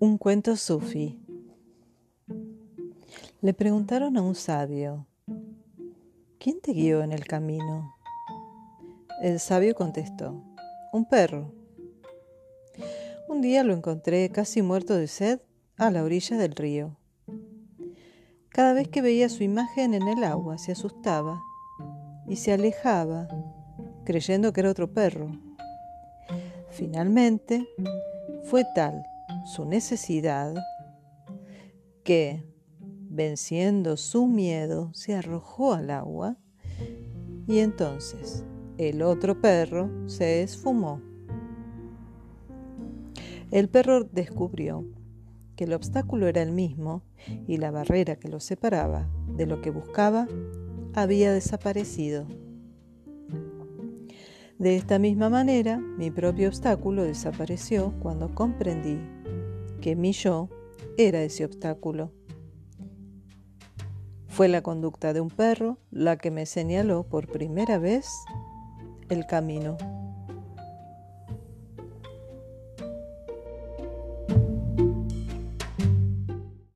Un cuento sufi. Le preguntaron a un sabio, ¿quién te guió en el camino? El sabio contestó, un perro. Un día lo encontré casi muerto de sed a la orilla del río. Cada vez que veía su imagen en el agua se asustaba y se alejaba, creyendo que era otro perro. Finalmente, fue tal su necesidad que, venciendo su miedo, se arrojó al agua y entonces el otro perro se esfumó. El perro descubrió que el obstáculo era el mismo y la barrera que lo separaba de lo que buscaba había desaparecido. De esta misma manera, mi propio obstáculo desapareció cuando comprendí que mi yo era ese obstáculo. Fue la conducta de un perro la que me señaló por primera vez el camino.